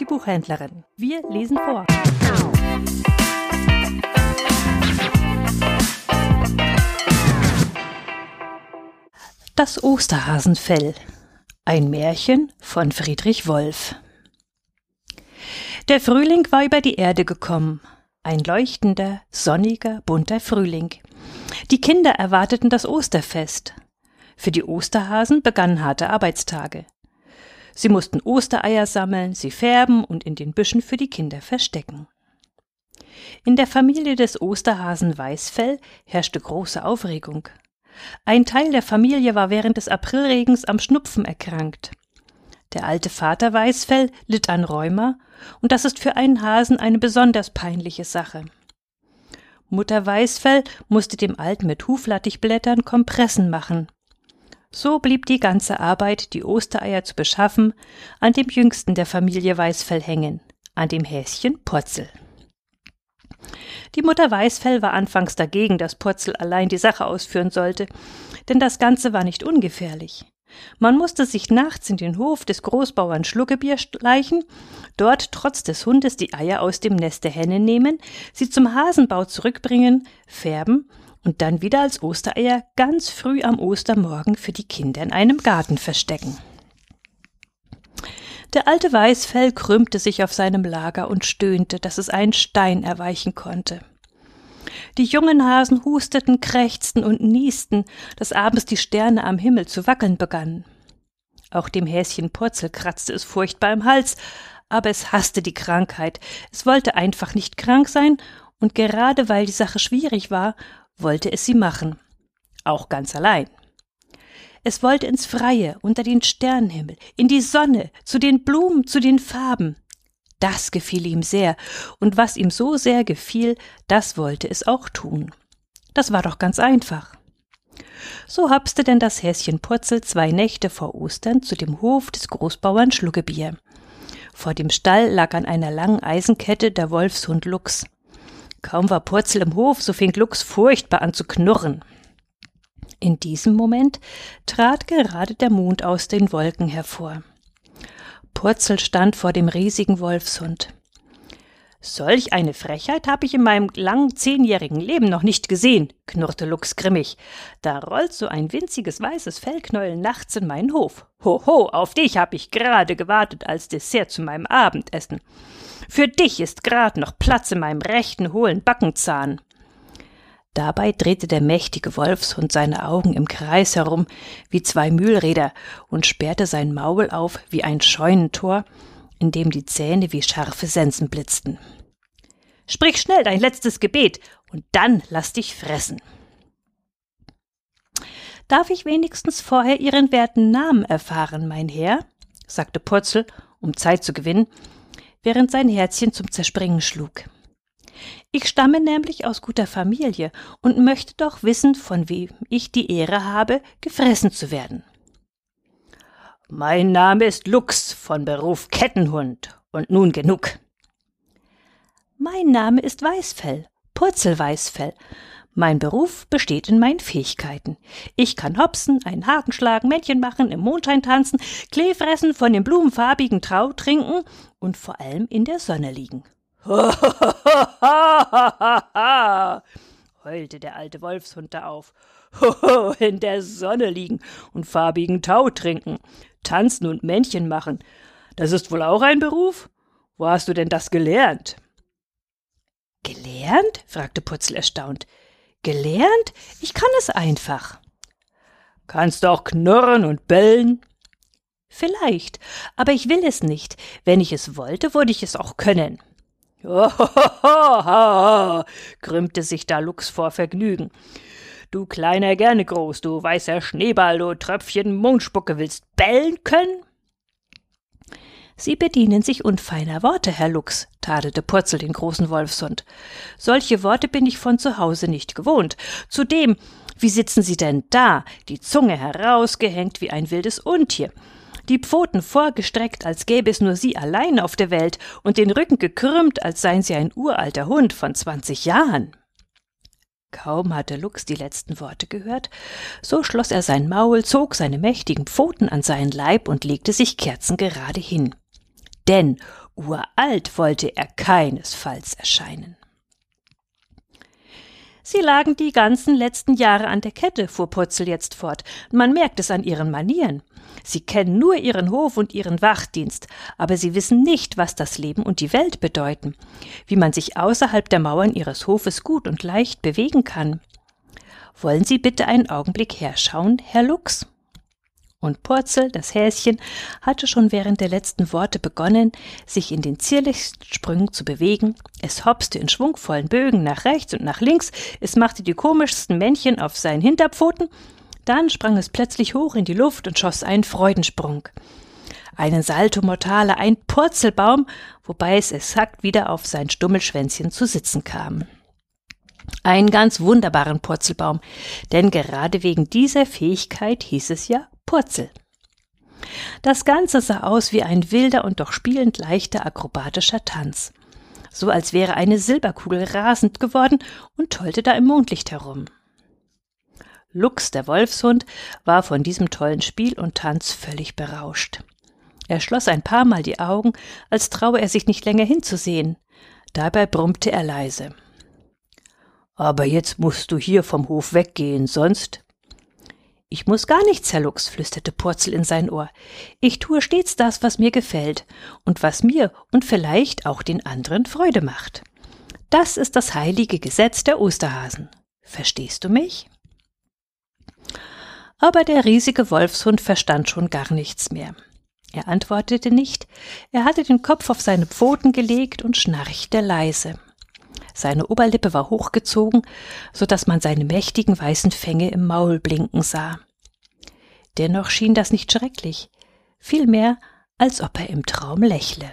die Buchhändlerinnen. Wir lesen vor. Das Osterhasenfell. Ein Märchen von Friedrich Wolf. Der Frühling war über die Erde gekommen. Ein leuchtender, sonniger, bunter Frühling. Die Kinder erwarteten das Osterfest. Für die Osterhasen begannen harte Arbeitstage. Sie mussten Ostereier sammeln, sie färben und in den Büschen für die Kinder verstecken. In der Familie des Osterhasen Weißfell herrschte große Aufregung. Ein Teil der Familie war während des Aprilregens am Schnupfen erkrankt. Der alte Vater Weißfell litt an Rheuma, und das ist für einen Hasen eine besonders peinliche Sache. Mutter Weißfell musste dem Alten mit Huflattichblättern Kompressen machen. So blieb die ganze Arbeit, die Ostereier zu beschaffen, an dem jüngsten der Familie Weißfell hängen, an dem Häschen Purzel. Die Mutter Weißfell war anfangs dagegen, dass Purzel allein die Sache ausführen sollte, denn das Ganze war nicht ungefährlich. Man musste sich nachts in den Hof des Großbauern Schluckebier schleichen, dort trotz des Hundes die Eier aus dem Nest der Henne nehmen, sie zum Hasenbau zurückbringen, färben und dann wieder als Ostereier ganz früh am Ostermorgen für die Kinder in einem Garten verstecken. Der alte Weißfell krümmte sich auf seinem Lager und stöhnte, dass es einen Stein erweichen konnte. Die jungen Hasen husteten, krächzten und niesten, dass abends die Sterne am Himmel zu wackeln begannen. Auch dem Häschen Purzel kratzte es furchtbar im Hals, aber es hasste die Krankheit. Es wollte einfach nicht krank sein, und gerade weil die Sache schwierig war, wollte es sie machen. Auch ganz allein. Es wollte ins Freie, unter den Sternenhimmel, in die Sonne, zu den Blumen, zu den Farben. Das gefiel ihm sehr, und was ihm so sehr gefiel, das wollte es auch tun. Das war doch ganz einfach. So hopste denn das Häschen Purzel zwei Nächte vor Ostern zu dem Hof des Großbauern Schluckebier. Vor dem Stall lag an einer langen Eisenkette der Wolfshund Lux. Kaum war Purzel im Hof, so fing Lux furchtbar an zu knurren. In diesem Moment trat gerade der Mond aus den Wolken hervor. Purzel stand vor dem riesigen Wolfshund. Solch eine Frechheit habe ich in meinem langen zehnjährigen Leben noch nicht gesehen, knurrte Lux grimmig. Da rollt so ein winziges weißes Fellknäuel nachts in meinen Hof. Hoho, auf dich habe ich gerade gewartet als Dessert zu meinem Abendessen. Für dich ist grad noch Platz in meinem rechten hohlen Backenzahn. Dabei drehte der mächtige Wolfshund seine Augen im Kreis herum wie zwei Mühlräder und sperrte sein Maul auf wie ein Scheunentor, in dem die Zähne wie scharfe Sensen blitzten. Sprich schnell dein letztes Gebet und dann lass dich fressen. Darf ich wenigstens vorher Ihren werten Namen erfahren, mein Herr? sagte Purzel, um Zeit zu gewinnen, während sein Herzchen zum Zerspringen schlug. Ich stamme nämlich aus guter Familie und möchte doch wissen, von wem ich die Ehre habe, gefressen zu werden. Mein Name ist Lux, von Beruf Kettenhund, und nun genug. Mein Name ist Weißfell, Purzelweißfell. Mein Beruf besteht in meinen Fähigkeiten. Ich kann hopsen, einen Haken schlagen, Männchen machen, im Mondschein tanzen, Klee fressen, von dem blumenfarbigen Trau trinken und vor allem in der Sonne liegen. heulte der alte Wolfshund da auf. in der Sonne liegen und farbigen Tau trinken, tanzen und Männchen machen. Das ist wohl auch ein Beruf? Wo hast du denn das gelernt? Gelernt? fragte Putzel erstaunt. Gelernt? Ich kann es einfach. Kannst du auch knurren und bellen? Vielleicht, aber ich will es nicht. Wenn ich es wollte, würde ich es auch können. Hohoho, krümmte sich da Lux vor Vergnügen. Du kleiner gerne groß, du weißer Schneeball, du Tröpfchen Mundspucke, willst bellen können? Sie bedienen sich unfeiner Worte, Herr Lux, tadelte Purzel den großen Wolfshund. Solche Worte bin ich von zu Hause nicht gewohnt. Zudem, wie sitzen Sie denn da, die Zunge herausgehängt wie ein wildes Untier? die Pfoten vorgestreckt, als gäbe es nur sie allein auf der Welt, und den Rücken gekrümmt, als seien sie ein uralter Hund von zwanzig Jahren. Kaum hatte Lux die letzten Worte gehört, so schloss er sein Maul, zog seine mächtigen Pfoten an seinen Leib und legte sich kerzengerade hin. Denn Uralt wollte er keinesfalls erscheinen. Sie lagen die ganzen letzten Jahre an der Kette, fuhr Purzel jetzt fort. Man merkt es an ihren Manieren. Sie kennen nur ihren Hof und ihren Wachdienst, aber sie wissen nicht, was das Leben und die Welt bedeuten, wie man sich außerhalb der Mauern ihres Hofes gut und leicht bewegen kann. Wollen Sie bitte einen Augenblick herschauen, Herr Lux? Und Purzel, das Häschen, hatte schon während der letzten Worte begonnen, sich in den zierlichsten Sprüngen zu bewegen. Es hopste in schwungvollen Bögen nach rechts und nach links, es machte die komischsten Männchen auf seinen Hinterpfoten, dann sprang es plötzlich hoch in die Luft und schoss einen Freudensprung. Einen Salto Mortale, ein Purzelbaum, wobei es exakt wieder auf sein Stummelschwänzchen zu sitzen kam. Einen ganz wunderbaren Purzelbaum, denn gerade wegen dieser Fähigkeit hieß es ja Purzel. Das Ganze sah aus wie ein wilder und doch spielend leichter akrobatischer Tanz. So als wäre eine Silberkugel rasend geworden und tollte da im Mondlicht herum. Lux, der Wolfshund, war von diesem tollen Spiel und Tanz völlig berauscht. Er schloss ein paar Mal die Augen, als traue er sich nicht länger hinzusehen. Dabei brummte er leise. Aber jetzt musst du hier vom Hof weggehen, sonst ich muss gar nichts, Herr Lux, flüsterte Purzel in sein Ohr. Ich tue stets das, was mir gefällt und was mir und vielleicht auch den anderen Freude macht. Das ist das heilige Gesetz der Osterhasen. Verstehst du mich? Aber der riesige Wolfshund verstand schon gar nichts mehr. Er antwortete nicht, er hatte den Kopf auf seine Pfoten gelegt und schnarchte leise. Seine Oberlippe war hochgezogen, so dass man seine mächtigen weißen Fänge im Maul blinken sah. Dennoch schien das nicht schrecklich, vielmehr, als ob er im Traum lächle.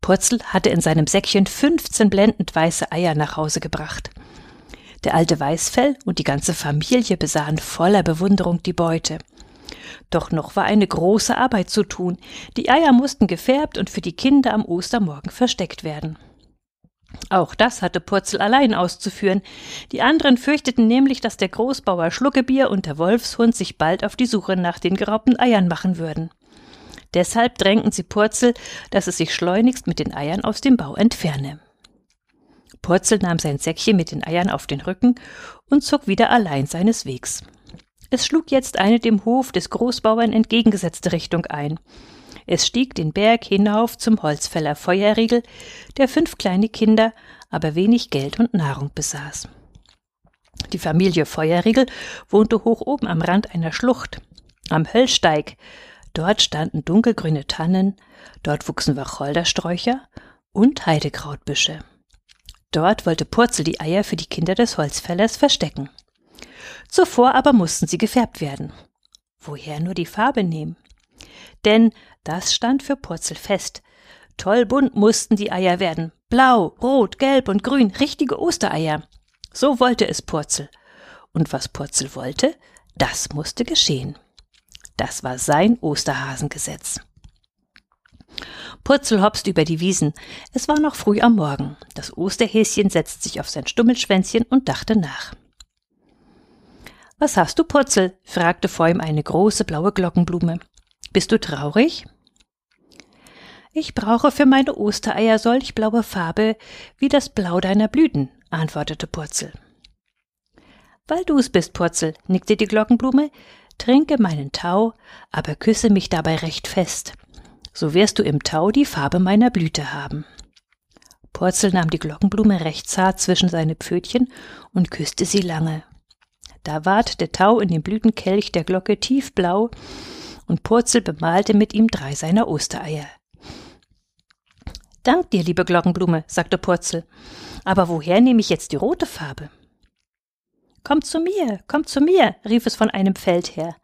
Purzel hatte in seinem Säckchen fünfzehn blendend weiße Eier nach Hause gebracht. Der alte Weißfell und die ganze Familie besahen voller Bewunderung die Beute. Doch noch war eine große Arbeit zu tun. Die Eier mussten gefärbt und für die Kinder am Ostermorgen versteckt werden. Auch das hatte Purzel allein auszuführen. Die anderen fürchteten nämlich, dass der Großbauer Schluckebier und der Wolfshund sich bald auf die Suche nach den geraubten Eiern machen würden. Deshalb drängten sie Purzel, dass es sich schleunigst mit den Eiern aus dem Bau entferne. Purzel nahm sein Säckchen mit den Eiern auf den Rücken und zog wieder allein seines Wegs. Es schlug jetzt eine dem Hof des Großbauern entgegengesetzte Richtung ein. Es stieg den Berg hinauf zum Holzfäller Feuerriegel, der fünf kleine Kinder, aber wenig Geld und Nahrung besaß. Die Familie Feuerriegel wohnte hoch oben am Rand einer Schlucht, am Höllsteig. Dort standen dunkelgrüne Tannen, dort wuchsen Wacholdersträucher und Heidekrautbüsche. Dort wollte Purzel die Eier für die Kinder des Holzfällers verstecken. Zuvor aber mussten sie gefärbt werden. Woher nur die Farbe nehmen? Denn das stand für Purzel fest. Toll bunt mussten die Eier werden. Blau, rot, gelb und grün, richtige Ostereier. So wollte es Purzel. Und was Purzel wollte, das musste geschehen. Das war sein Osterhasengesetz. Purzel hopste über die Wiesen. Es war noch früh am Morgen. Das Osterhäschen setzte sich auf sein Stummelschwänzchen und dachte nach. Was hast du, Purzel? fragte vor ihm eine große blaue Glockenblume. Bist du traurig? Ich brauche für meine Ostereier solch blaue Farbe wie das Blau deiner Blüten, antwortete Purzel. Weil du's bist, Purzel, nickte die Glockenblume, trinke meinen Tau, aber küsse mich dabei recht fest. So wirst du im Tau die Farbe meiner Blüte haben. Purzel nahm die Glockenblume recht zart zwischen seine Pfötchen und küsste sie lange. Da ward der Tau in dem Blütenkelch der Glocke tiefblau, und Purzel bemalte mit ihm drei seiner Ostereier. Dank dir, liebe Glockenblume, sagte Purzel. Aber woher nehme ich jetzt die rote Farbe? Komm zu mir, komm zu mir, rief es von einem Feld her.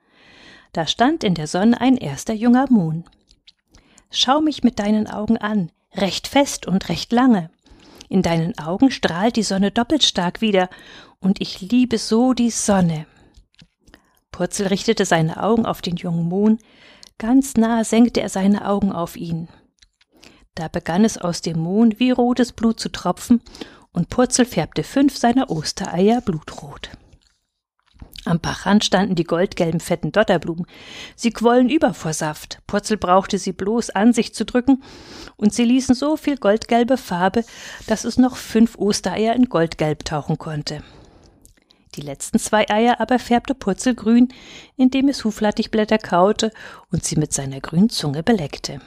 Da stand in der Sonne ein erster junger Mohn. Schau mich mit deinen Augen an, recht fest und recht lange. In deinen Augen strahlt die Sonne doppelt stark wieder, und ich liebe so die Sonne. Purzel richtete seine Augen auf den jungen Mohn, ganz nah senkte er seine Augen auf ihn. Da begann es aus dem Mohn wie rotes Blut zu tropfen, und Purzel färbte fünf seiner Ostereier blutrot. Am Bachrand standen die goldgelben fetten Dotterblumen. Sie quollen über vor Saft. Purzel brauchte sie bloß an sich zu drücken, und sie ließen so viel goldgelbe Farbe, dass es noch fünf Ostereier in Goldgelb tauchen konnte. Die letzten zwei Eier aber färbte Purzel grün, indem es Huflattichblätter kaute und sie mit seiner grünen Zunge beleckte.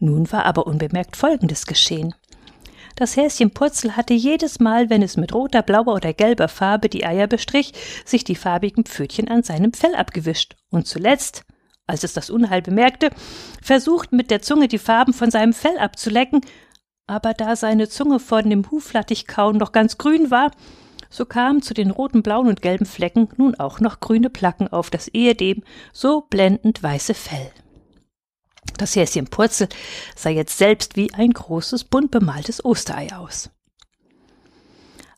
Nun war aber unbemerkt Folgendes geschehen. Das Häschen Purzel hatte jedes Mal, wenn es mit roter, blauer oder gelber Farbe die Eier bestrich, sich die farbigen Pfötchen an seinem Fell abgewischt und zuletzt, als es das Unheil bemerkte, versucht mit der Zunge die Farben von seinem Fell abzulecken, aber da seine Zunge von dem Huflattichkauen noch ganz grün war, so kamen zu den roten, blauen und gelben Flecken nun auch noch grüne Placken auf das ehedem so blendend weiße Fell. Das Häschen Purzel sah jetzt selbst wie ein großes, bunt bemaltes Osterei aus.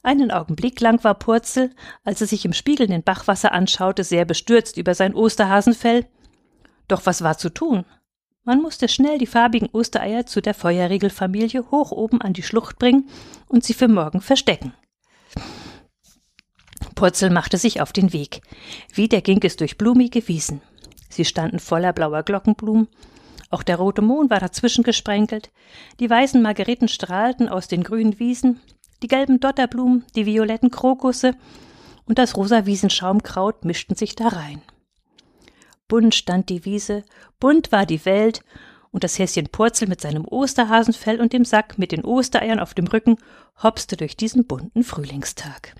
Einen Augenblick lang war Purzel, als er sich im spiegelnden Bachwasser anschaute, sehr bestürzt über sein Osterhasenfell. Doch was war zu tun? Man musste schnell die farbigen Ostereier zu der Feuerriegelfamilie hoch oben an die Schlucht bringen und sie für morgen verstecken. Purzel machte sich auf den Weg. Wieder ging es durch blumige Wiesen. Sie standen voller blauer Glockenblumen, auch der rote Mohn war dazwischen gesprenkelt, die weißen Margeriten strahlten aus den grünen Wiesen, die gelben Dotterblumen, die violetten Krokusse und das rosa Wiesenschaumkraut mischten sich da rein. Bunt stand die Wiese, bunt war die Welt, und das Häschen Purzel mit seinem Osterhasenfell und dem Sack mit den Ostereiern auf dem Rücken hopste durch diesen bunten Frühlingstag.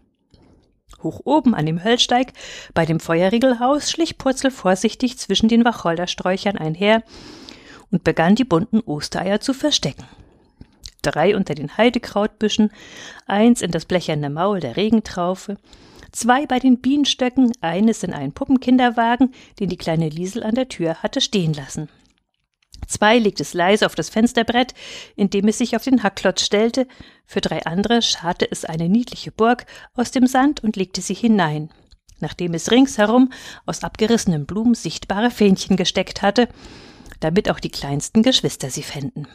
Hoch oben an dem Höllsteig bei dem Feuerriegelhaus schlich Purzel vorsichtig zwischen den Wacholdersträuchern einher und begann die bunten Ostereier zu verstecken. Drei unter den Heidekrautbüschen, eins in das blecherne Maul der Regentraufe, zwei bei den Bienenstöcken, eines in einen Puppenkinderwagen, den die kleine Liesel an der Tür hatte stehen lassen. Zwei legte es leise auf das Fensterbrett, in dem es sich auf den Hackklotz stellte, für drei andere scharte es eine niedliche Burg aus dem Sand und legte sie hinein, nachdem es ringsherum aus abgerissenen Blumen sichtbare Fähnchen gesteckt hatte, damit auch die kleinsten Geschwister sie fänden.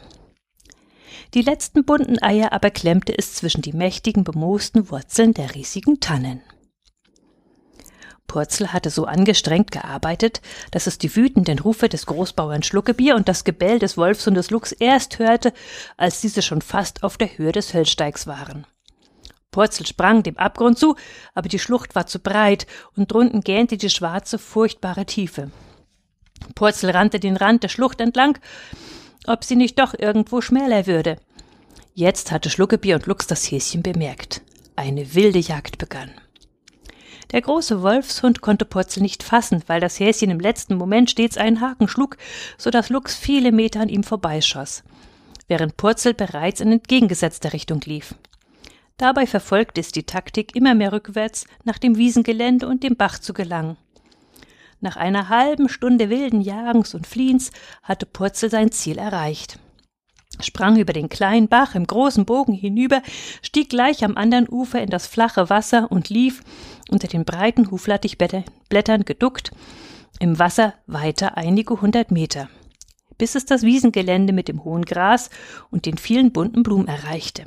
Die letzten bunten Eier aber klemmte es zwischen die mächtigen bemoosten Wurzeln der riesigen Tannen. Purzel hatte so angestrengt gearbeitet, dass es die wütenden Rufe des Großbauern Schluckebier und das Gebell des Wolfs und des Luchs erst hörte, als diese schon fast auf der Höhe des Höllsteigs waren. Purzel sprang dem Abgrund zu, aber die Schlucht war zu breit und drunten gähnte die schwarze, furchtbare Tiefe. Purzel rannte den Rand der Schlucht entlang, ob sie nicht doch irgendwo schmäler würde. Jetzt hatte Schluckebier und Lux das Häschen bemerkt. Eine wilde Jagd begann. Der große Wolfshund konnte Purzel nicht fassen, weil das Häschen im letzten Moment stets einen Haken schlug, so dass Lux viele Meter an ihm vorbeischoss, während Purzel bereits in entgegengesetzter Richtung lief. Dabei verfolgte es die Taktik, immer mehr rückwärts nach dem Wiesengelände und dem Bach zu gelangen. Nach einer halben Stunde wilden Jagens und Fliehens hatte Purzel sein Ziel erreicht sprang über den kleinen Bach im großen Bogen hinüber, stieg gleich am anderen Ufer in das flache Wasser und lief, unter den breiten Huflattichblättern geduckt, im Wasser weiter einige hundert Meter, bis es das Wiesengelände mit dem hohen Gras und den vielen bunten Blumen erreichte.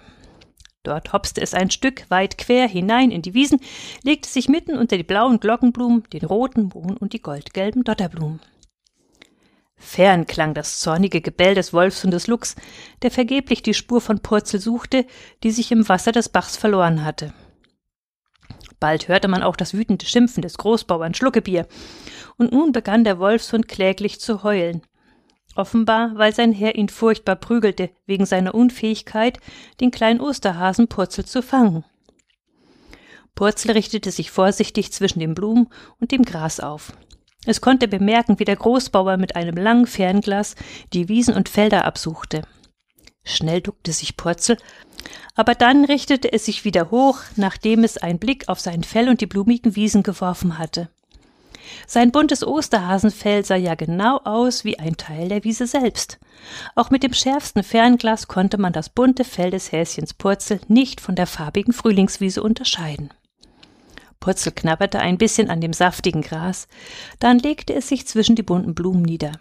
Dort hopste es ein Stück weit quer hinein in die Wiesen, legte sich mitten unter die blauen Glockenblumen, den roten Mohn und die goldgelben Dotterblumen. Fern klang das zornige Gebell des Wolfs und des Luchs, der vergeblich die Spur von Purzel suchte, die sich im Wasser des Bachs verloren hatte. Bald hörte man auch das wütende Schimpfen des Großbauern Schluckebier, und nun begann der Wolfshund kläglich zu heulen offenbar weil sein Herr ihn furchtbar prügelte wegen seiner Unfähigkeit, den kleinen Osterhasen Purzel zu fangen. Purzel richtete sich vorsichtig zwischen den Blumen und dem Gras auf. Es konnte bemerken, wie der Großbauer mit einem langen Fernglas die Wiesen und Felder absuchte. Schnell duckte sich Purzel, aber dann richtete es sich wieder hoch, nachdem es einen Blick auf sein Fell und die blumigen Wiesen geworfen hatte. Sein buntes Osterhasenfell sah ja genau aus wie ein Teil der Wiese selbst. Auch mit dem schärfsten Fernglas konnte man das bunte Fell des Häschens Purzel nicht von der farbigen Frühlingswiese unterscheiden. Purzel knabberte ein bisschen an dem saftigen Gras, dann legte es sich zwischen die bunten Blumen nieder.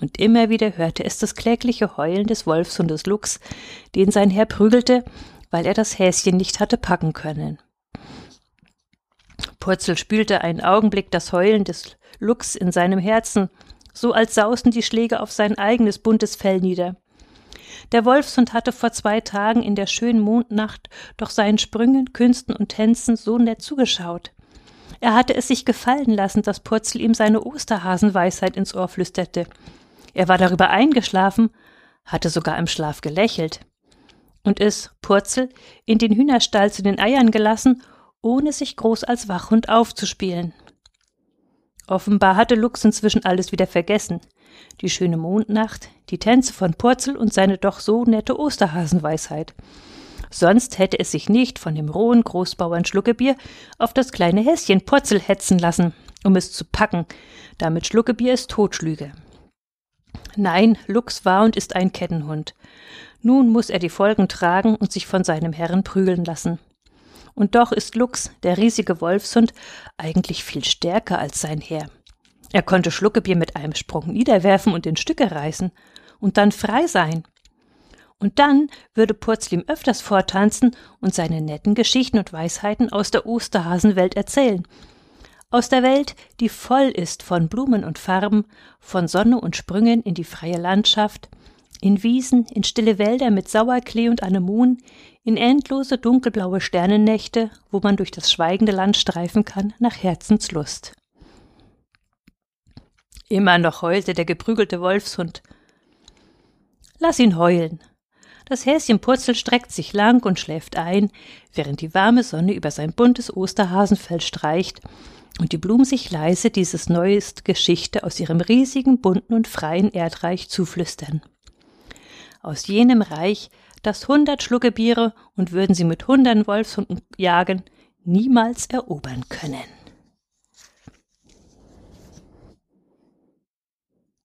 Und immer wieder hörte es das klägliche Heulen des Wolfshundes Lux, den sein Herr prügelte, weil er das Häschen nicht hatte packen können. Purzel spülte einen Augenblick das Heulen des Luchs in seinem Herzen, so als sausten die Schläge auf sein eigenes buntes Fell nieder. Der Wolfshund hatte vor zwei Tagen in der schönen Mondnacht doch seinen Sprüngen, Künsten und Tänzen so nett zugeschaut. Er hatte es sich gefallen lassen, dass Purzel ihm seine Osterhasenweisheit ins Ohr flüsterte. Er war darüber eingeschlafen, hatte sogar im Schlaf gelächelt. Und ist, Purzel, in den Hühnerstall zu den Eiern gelassen, ohne sich groß als Wachhund aufzuspielen. Offenbar hatte Lux inzwischen alles wieder vergessen. Die schöne Mondnacht, die Tänze von Purzel und seine doch so nette Osterhasenweisheit. Sonst hätte es sich nicht von dem rohen Großbauern Schluckebier auf das kleine Häschen Purzel hetzen lassen, um es zu packen, damit Schluckebier es totschlüge. Nein, Lux war und ist ein Kettenhund. Nun muss er die Folgen tragen und sich von seinem Herrn prügeln lassen. Und doch ist Lux, der riesige Wolfshund, eigentlich viel stärker als sein Herr. Er konnte Schluckebier mit einem Sprung niederwerfen und in Stücke reißen und dann frei sein. Und dann würde Purzel ihm öfters vortanzen und seine netten Geschichten und Weisheiten aus der Osterhasenwelt erzählen. Aus der Welt, die voll ist von Blumen und Farben, von Sonne und Sprüngen in die freie Landschaft, in Wiesen, in stille Wälder mit Sauerklee und Anemonen, in endlose dunkelblaue Sternennächte, wo man durch das schweigende Land streifen kann nach Herzenslust. Immer noch heulte der geprügelte Wolfshund. Lass ihn heulen. Das Häschen Purzel streckt sich lang und schläft ein, während die warme Sonne über sein buntes Osterhasenfell streicht und die Blumen sich leise dieses neueste Geschichte aus ihrem riesigen, bunten und freien Erdreich zuflüstern aus jenem Reich, das hundert Schluckebiere und würden sie mit hundert Wolfshunden jagen, niemals erobern können.